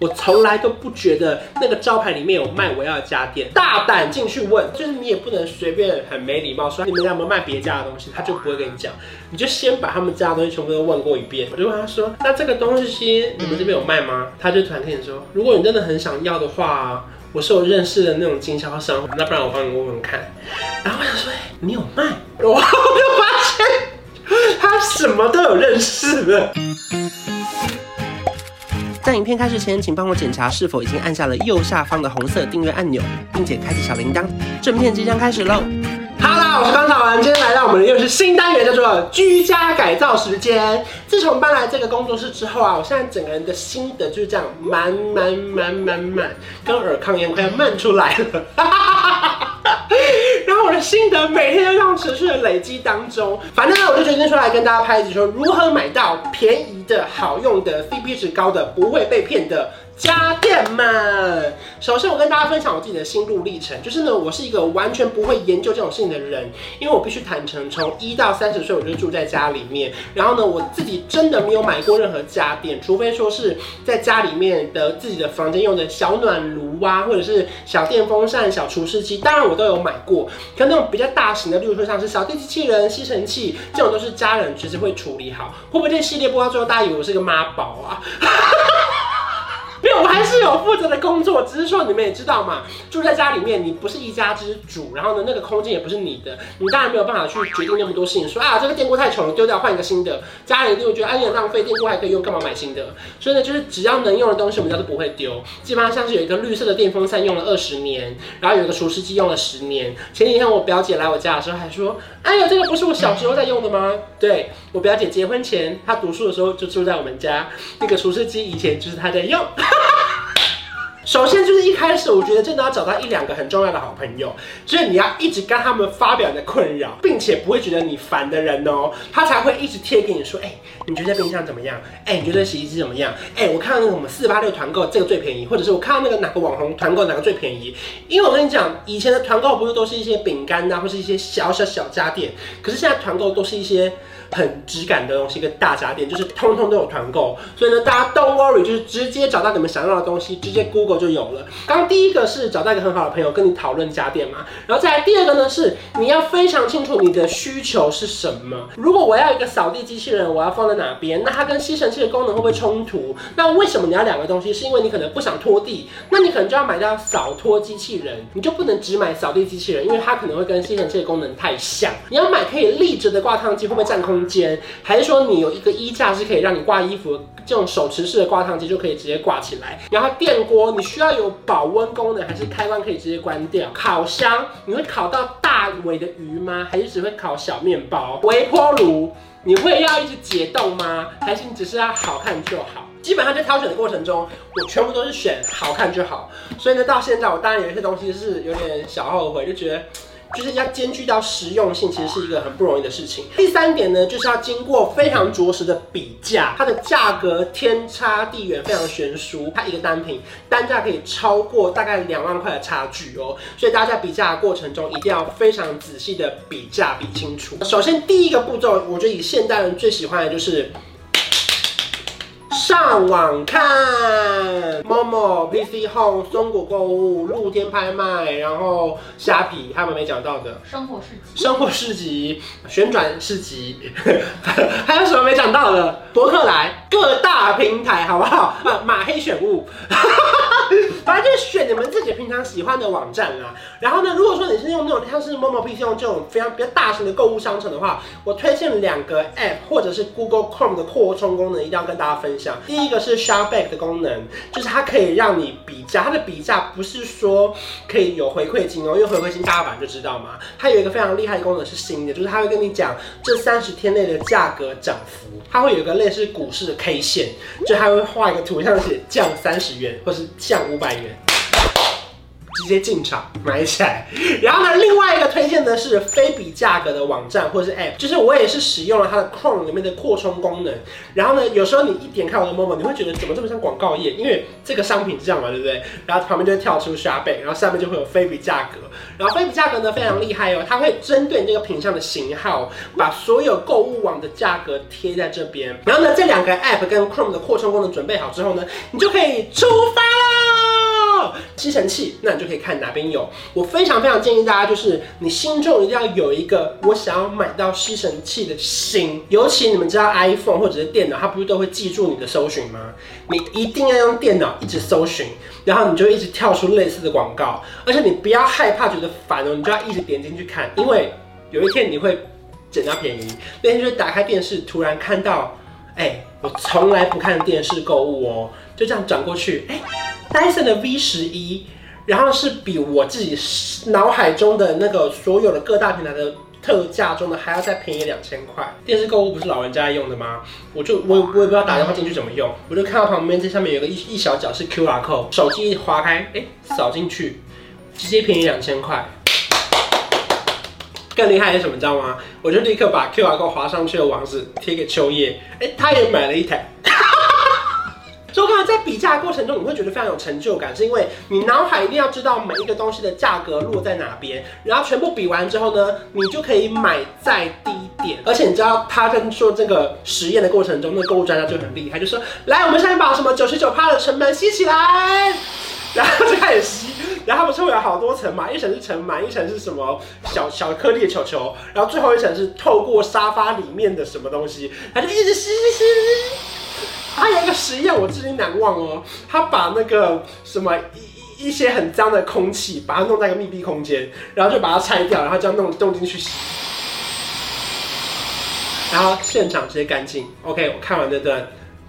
我从来都不觉得那个招牌里面有卖我要的家电，大胆进去问，就是你也不能随便很没礼貌说你们家有没有卖别家的东西，他就不会跟你讲，你就先把他们家的东西全部都问过一遍。我就问他说，那这个东西你们这边有卖吗？他就突然跟你说，如果你真的很想要的话，我是有认识的那种经销商，那不然我帮你问问看。然后我想说，哎，你有卖？我就发现他什么都有认识的。在影片开始前，请帮我检查是否已经按下了右下方的红色订阅按钮，并且开启小铃铛。正片即将开始喽！哈喽，我是方草文，今天来到我们的又是新单元，叫做居家改造时间。自从搬来这个工作室之后啊，我现在整个人的心得就是这样满满满满满，跟尔康一样快要漫出来了。心得每天都这样持续的累积当中，反正呢，我就决定出来跟大家拍一集，说如何买到便宜的好用的 CP 值高的，不会被骗的。家电们，首先我跟大家分享我自己的心路历程，就是呢，我是一个完全不会研究这种事情的人，因为我必须坦诚，从一到三十岁我就住在家里面，然后呢，我自己真的没有买过任何家电，除非说是在家里面的自己的房间用的小暖炉啊，或者是小电风扇、小除湿机，当然我都有买过，可那种比较大型的，例如说像是扫地机器人、吸尘器这种，都是家人其实会处理好。会不会这系列播到最后，大家以为我是个妈宝啊？没有，我还是有负责的工作，只是说你们也知道嘛，住在家里面，你不是一家之主，然后呢，那个空间也不是你的，你当然没有办法去决定那么多事情。说啊，这个电锅太丑了，丢掉换一个新的。家人一定会觉得，哎呀，浪费电锅还可以用，干嘛买新的？所以呢，就是只要能用的东西，我们家都不会丢。基本上像是有一个绿色的电风扇用了二十年，然后有一个除湿机用了十年。前几天我表姐来我家的时候还说，哎呀，这个不是我小时候在用的吗？对，我表姐结婚前，她读书的时候就住在我们家，那个厨师机以前就是她在用。首先就是一开始，我觉得真的要找到一两个很重要的好朋友，就是你要一直跟他们发表你的困扰，并且不会觉得你烦的人哦，他才会一直贴给你说，哎，你觉得冰箱怎么样？哎，你觉得洗衣机怎么样？哎，我看到那个什么四八六团购，这个最便宜，或者是我看到那个哪个网红团购哪个最便宜？因为我跟你讲，以前的团购不是都是一些饼干呐，或是一些小小小家电，可是现在团购都是一些。很质感的东西，跟大家电就是通通都有团购，所以呢，大家 don't worry，就是直接找到你们想要的东西，直接 Google 就有了。刚第一个是找到一个很好的朋友跟你讨论家电嘛，然后再来第二个呢是你要非常清楚你的需求是什么。如果我要一个扫地机器人，我要放在哪边？那它跟吸尘器的功能会不会冲突？那为什么你要两个东西？是因为你可能不想拖地，那你可能就要买到扫拖机器人，你就不能只买扫地机器人，因为它可能会跟吸尘器的功能太像。你要买可以立着的挂烫机，会不会占空？间，还是说你有一个衣架是可以让你挂衣服，这种手持式的挂烫机就可以直接挂起来。然后电锅，你需要有保温功能，还是开关可以直接关掉？烤箱，你会烤到大尾的鱼吗？还是只会烤小面包？微波炉，你会要一直解冻吗？还是你只是要好看就好？基本上在挑选的过程中，我全部都是选好看就好。所以呢，到现在我当然有一些东西是有点小后悔，就觉得。就是要兼具到实用性，其实是一个很不容易的事情。第三点呢，就是要经过非常着实的比价，它的价格天差地远，非常悬殊。它一个单品单价可以超过大概两万块的差距哦，所以大家在比价的过程中一定要非常仔细的比价比清楚。首先第一个步骤，我觉得以现代人最喜欢的就是。上网看，Momo、PC Home、松果购物、露天拍卖，然后虾皮，他们没讲到的？生活市集、生活市集、旋转市集，还有什么没讲到的？博客来，各大平台，好不好？啊，马黑选物。反正就选你们自己平常喜欢的网站啦。然后呢，如果说你是用那种像是 Momo PC 这种非常比较大型的购物商城的话，我推荐两个 App 或者是 Google Chrome 的扩充功能，一定要跟大家分享。第一个是 Shopback 的功能，就是它可以让你比价。它的比价不是说可以有回馈金哦，因为回馈金大家本来就知道嘛。它有一个非常厉害的功能是新的，就是它会跟你讲这三十天内的价格涨幅。它会有一个类似股市的 K 线，就他会画一个图像是降三十元，或是降五百元。直接进场买起来。然后呢，另外一个推荐的是非比价格的网站或者是 App，就是我也是使用了它的 Chrome 里面的扩充功能。然后呢，有时候你一点开我的 Momo，你会觉得怎么这么像广告页？因为这个商品是这样嘛，对不对？然后旁边就会跳出 sharp 然后下面就会有非比价格。然后非比价格呢非常厉害哦，它会针对你这个品项的型号，把所有购物网的价格贴在这边。然后呢，这两个 App 跟 Chrome 的扩充功能准备好之后呢，你就可以出发了吸尘器，那你就可以看哪边有。我非常非常建议大家，就是你心中一定要有一个我想要买到吸尘器的心。尤其你们知道 iPhone 或者是电脑，它不是都会记住你的搜寻吗？你一定要用电脑一直搜寻，然后你就一直跳出类似的广告，而且你不要害怕觉得烦哦，你就要一直点进去看，因为有一天你会捡到便宜。那天就是打开电视，突然看到。哎、我从来不看电视购物哦，就这样转过去，哎、戴森的 V 十一，然后是比我自己脑海中的那个所有的各大平台的特价中的还要再便宜两千块。电视购物不是老人家用的吗？我就我我也不知道打电话进去怎么用，我就看到旁边这上面有个一一小角是 QR code，手机一划开，哎、扫进去，直接便宜两千块。更厉害是什么，你知道吗？我就立刻把 QR code 滑上去的网址贴给秋叶，哎、他也买了一台。所以我在比价过程中，你会觉得非常有成就感，是因为你脑海一定要知道每一个东西的价格落在哪边，然后全部比完之后呢，你就可以买再低点。而且你知道他在做这个实验的过程中，那个购物专家就很厉害，就说：来，我们现在把什么九十九趴的成本吸起来。然后就开始吸，然后他们称为有好多层嘛，一层是尘螨，一层是什么小小颗粒的球球，然后最后一层是透过沙发里面的什么东西，他就一直吸吸吸。还有一个实验我至今难忘哦，他把那个什么一一些很脏的空气，把它弄在一个密闭空间，然后就把它拆掉，然后这样弄弄进去吸，然后现场直接干净。OK，我看完这段。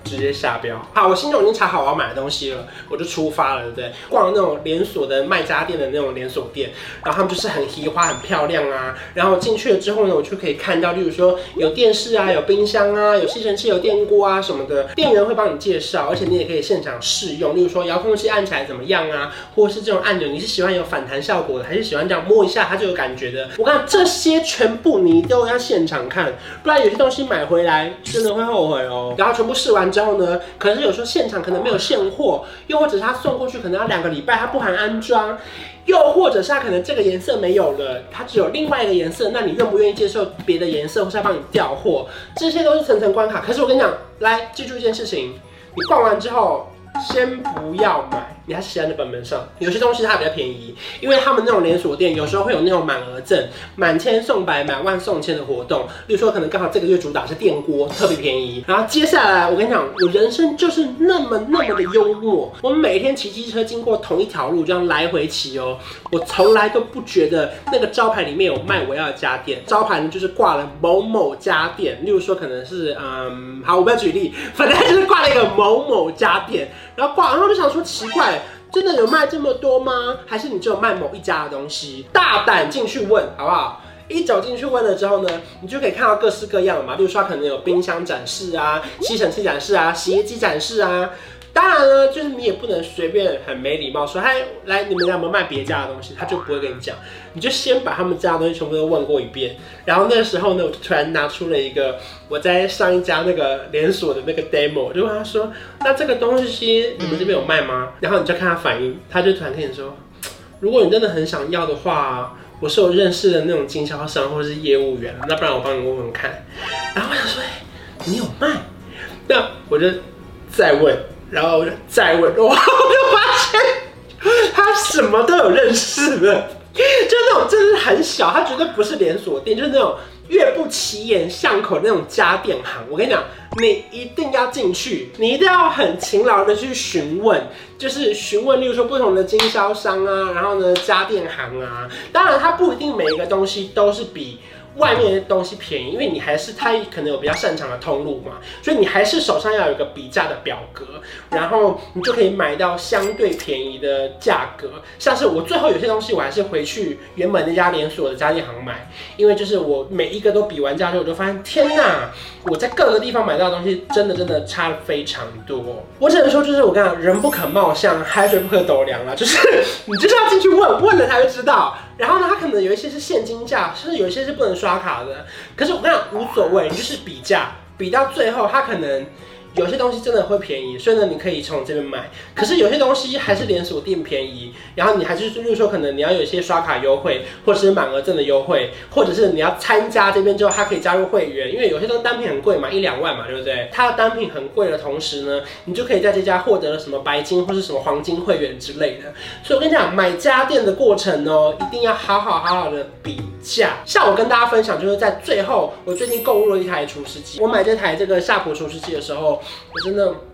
直接下标。好，我心中已经查好我要买的东西了，我就出发了，对不对？逛那种连锁的卖家电的那种连锁店，然后他们就是很喜花、很漂亮啊。然后进去了之后呢，我就可以看到，例如说有电视啊、有冰箱啊、有吸尘器、有电锅啊什么的，店员会帮你介绍，而且你也可以现场试用。例如说遥控器按起来怎么样啊，或者是这种按钮，你是喜欢有反弹效果的，还是喜欢这样摸一下它就有感觉的？我看这些全部你都要现场看，不然有些东西买回来真的会后悔哦。然后全部试完。之然后呢，可能是有时候现场可能没有现货，又或者是他送过去可能要两个礼拜，他不含安装，又或者是他可能这个颜色没有了，他只有另外一个颜色，那你愿不愿意接受别的颜色，或是要帮你调货？这些都是层层关卡。可是我跟你讲，来记住一件事情，你逛完之后。先不要买，你还是写在那本本上。有些东西它比较便宜，因为他们那种连锁店有时候会有那种满额赠、满千送百、满万送千的活动。例如说，可能刚好这个月主打是电锅，特别便宜。然后接下来，我跟你讲，我人生就是那么那么的幽默。我们每天骑机车经过同一条路，这样来回骑哦，我从来都不觉得那个招牌里面有卖我要的家电。招牌就是挂了某某家电，例如说可能是嗯，好，我不要举例，反正就是挂了一个某某家电。然后挂，然后就想说奇怪，真的有卖这么多吗？还是你只有卖某一家的东西？大胆进去问，好不好？一走进去问了之后呢，你就可以看到各式各样嘛，比如说可能有冰箱展示啊，吸尘器展示啊，洗衣机展示啊。当然了，就是你也不能随便很没礼貌说，嗨，来，你们家有没有卖别家的东西？他就不会跟你讲，你就先把他们家的东西全部都问过一遍。然后那时候呢，我就突然拿出了一个我在上一家那个连锁的那个 demo，我就问他说，那这个东西你们这边有卖吗？然后你就看他反应，他就突然跟你说，如果你真的很想要的话，我是有认识的那种经销商或者是业务员，那不然我帮你问问看。然后我想说，哎，你有卖？那我就再问。然后再问，哇，我就发现他什么都有认识的，就那种真的是很小，他绝对不是连锁店，就是那种越不起眼巷口那种家电行。我跟你讲，你一定要进去，你一定要很勤劳的去询问，就是询问，例如说不同的经销商啊，然后呢家电行啊，当然他不一定每一个东西都是比。外面的东西便宜，因为你还是它可能有比较擅长的通路嘛，所以你还是手上要有一个比价的表格，然后你就可以买到相对便宜的价格。像是我最后有些东西，我还是回去原本那家连锁的家电行买，因为就是我每一个都比完价之后，我就发现天哪，我在各个地方买到的东西真的真的差了非常多。我只能说，就是我跟你讲，人不可貌相，海水不可斗量了，就是你就是要进去问，问了才会知道。然后呢，它可能有一些是现金价，甚至有一些是不能刷卡的。可是我跟你讲，无所谓，你就是比价，比到最后，它可能。有些东西真的会便宜，所以呢，你可以从这边买。可是有些东西还是连锁店便宜，然后你还是，例如说，可能你要有一些刷卡优惠，或者是满额赠的优惠，或者是你要参加这边之后，它可以加入会员。因为有些东西单品很贵嘛，一两万嘛，对不对？它的单品很贵的同时呢，你就可以在这家获得了什么白金或是什么黄金会员之类的。所以我跟你讲，买家电的过程呢，一定要好好好好的比价。像我跟大家分享，就是在最后，我最近购入了一台厨师机。我买这台这个夏普厨师机的时候。我真的。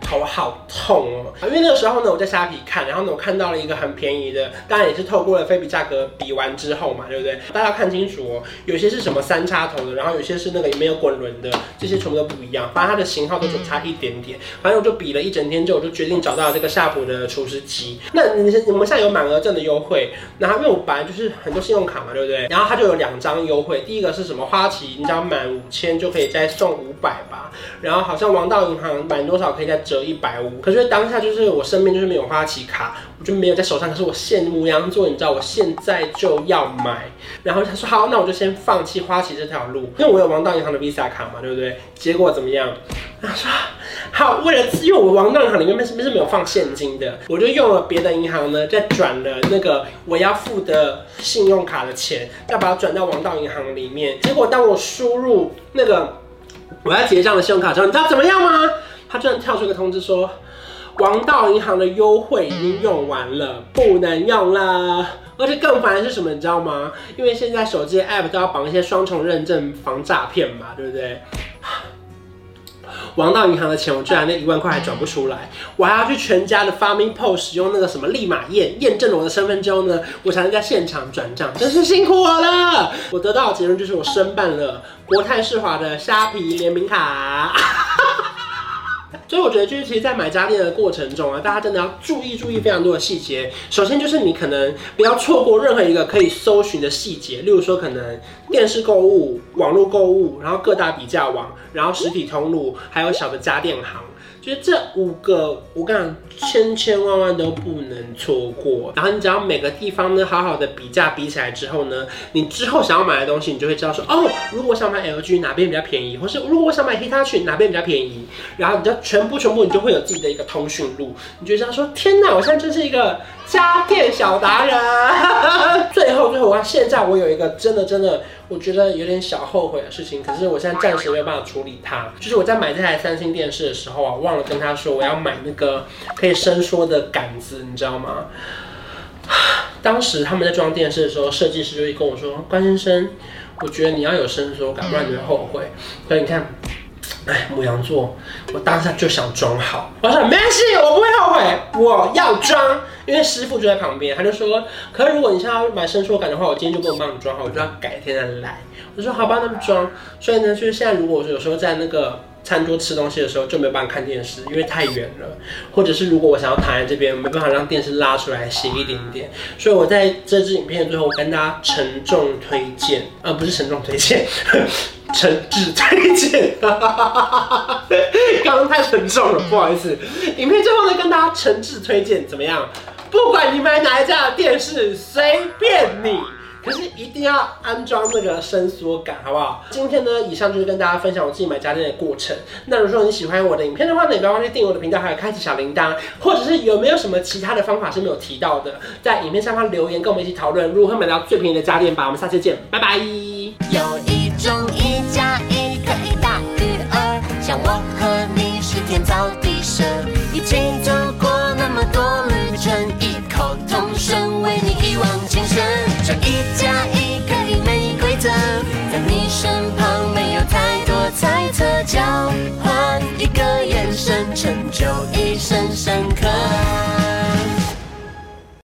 头好痛哦！因为那个时候呢，我在虾皮看，然后呢，我看到了一个很便宜的，当然也是透过了菲比价格比完之后嘛，对不对？大家看清楚哦，有些是什么三插头的，然后有些是那个没有滚轮的，这些全部都不一样，反正它的型号都只差一点点。反正我就比了一整天之后，我就决定找到这个夏普的厨师机。那你你们现在有满额赠的优惠，然后因为我本来就是很多信用卡嘛，对不对？然后它就有两张优惠，第一个是什么花旗，你只要满五千就可以再送五百吧，然后好像王道银行满多少可以再折。一百五，可是当下就是我身边就是没有花旗卡，我就没有在手上。可是我现牡羊座，你知道，我现在就要买。然后他说好，那我就先放弃花旗这条路，因为我有王道银行的 Visa 卡嘛，对不对？结果怎么样？他说好，为了因为我王道银行里面是不是没有放现金的，我就用了别的银行呢，再转了那个我要付的信用卡的钱，要把它转到王道银行里面。结果当我输入那个我要结账的信用卡之后，你知道怎么样吗？他居然跳出一个通知说，王道银行的优惠已经用完了，不能用了。而且更烦的是什么，你知道吗？因为现在手机 app 都要绑一些双重认证防诈骗嘛，对不对？王道银行的钱，我居然那一万块还转不出来，我还要去全家的 FamiPort 使用那个什么立马验验证了我的身份之后呢，我才能在现场转账，真是辛苦我了。我得到的结论就是我申办了国泰世华的虾皮联名卡。所以我觉得，就是其实，在买家电的过程中啊，大家真的要注意注意非常多的细节。首先就是你可能不要错过任何一个可以搜寻的细节，例如说可能电视购物、网络购物，然后各大比价网，然后实体通路，还有小的家电行。觉得这五个，我跟你讲，千千万万都不能错过。然后你只要每个地方呢，好好的比价比起来之后呢，你之后想要买的东西，你就会知道说，哦，如果我想买 LG 哪边比较便宜，或是如果我想买 Hitachi 哪边比较便宜，然后你就全部全部你就会有自己的一个通讯录，你就知道说，天哪，我现在真是一个家电小达人。最 后最后，我现在我有一个真的真的。我觉得有点小后悔的事情，可是我现在暂时没有办法处理它。就是我在买这台三星电视的时候啊，忘了跟他说我要买那个可以伸缩的杆子，你知道吗？当时他们在装电视的时候，设计师就会跟我说：“关先生，我觉得你要有伸缩杆，不然你会后悔。”所以你看。哎，牡羊座，我当下就想装好。我说没关系，我不会后悔，我要装。因为师傅就在旁边，他就说：“可是如果你现在要买伸缩杆的话，我今天就不能帮你装好，我就要改天再来。”我说：“好吧，那么装。”所以呢，就是现在，如果有时候在那个餐桌吃东西的时候，就没有办法看电视，因为太远了。或者是如果我想要躺在这边，没办法让电视拉出来斜一点点。所以我在这支影片的最后，我跟大家沉重推荐，呃，不是沉重推荐。诚挚推荐，刚刚太沉重了，不好意思。影片最后呢，跟大家诚挚推荐怎么样？不管你买哪一家的电视，随便你，可是一定要安装那个伸缩杆，好不好？今天呢，以上就是跟大家分享我自己买家电的过程。那如果说你喜欢我的影片的话呢，也不要忘记订阅我的频道，还有开启小铃铛，或者是有没有什么其他的方法是没有提到的，在影片下方留言，跟我们一起讨论如何买到最便宜的家电吧。我们下期见，拜拜。有一种一加一可以大于二，像我和你是天造地设，一起走过。么多旅程一口同声为你一往情深这一加一可以没规则在你身旁没有太多猜测交换